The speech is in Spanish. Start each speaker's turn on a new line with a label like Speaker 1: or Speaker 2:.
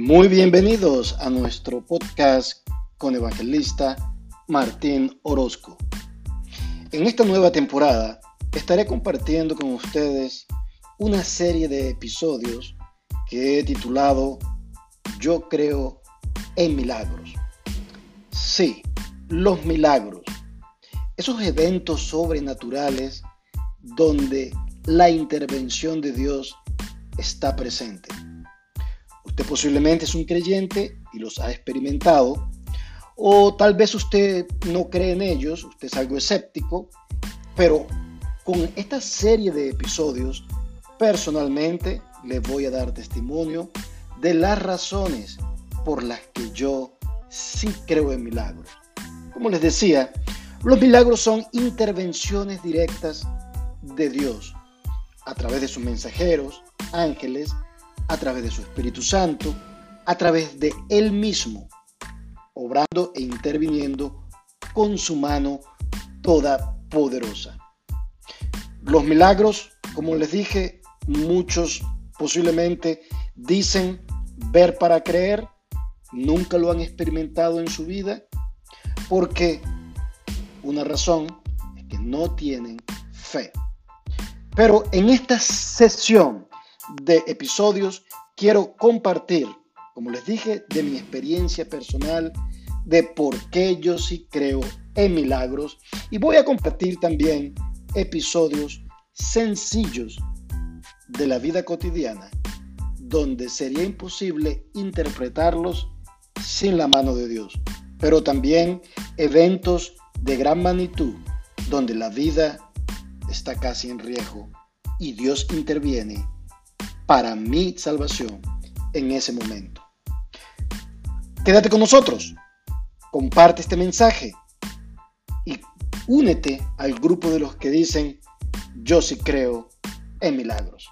Speaker 1: Muy bienvenidos a nuestro podcast con evangelista Martín Orozco. En esta nueva temporada estaré compartiendo con ustedes una serie de episodios que he titulado Yo creo en milagros. Sí, los milagros. Esos eventos sobrenaturales donde la intervención de Dios está presente. Usted posiblemente es un creyente y los ha experimentado, o tal vez usted no cree en ellos, usted es algo escéptico, pero con esta serie de episodios, personalmente le voy a dar testimonio de las razones por las que yo sí creo en milagros. Como les decía, los milagros son intervenciones directas de Dios a través de sus mensajeros, ángeles, a través de su Espíritu Santo, a través de Él mismo, obrando e interviniendo con su mano toda poderosa. Los milagros, como les dije, muchos posiblemente dicen ver para creer, nunca lo han experimentado en su vida, porque una razón es que no tienen fe. Pero en esta sesión de episodios quiero compartir, como les dije, de mi experiencia personal, de por qué yo sí creo en milagros y voy a compartir también episodios sencillos de la vida cotidiana donde sería imposible interpretarlos sin la mano de Dios, pero también eventos de gran magnitud donde la vida está casi en riesgo y Dios interviene para mi salvación en ese momento. Quédate con nosotros, comparte este mensaje y únete al grupo de los que dicen, yo sí creo en milagros.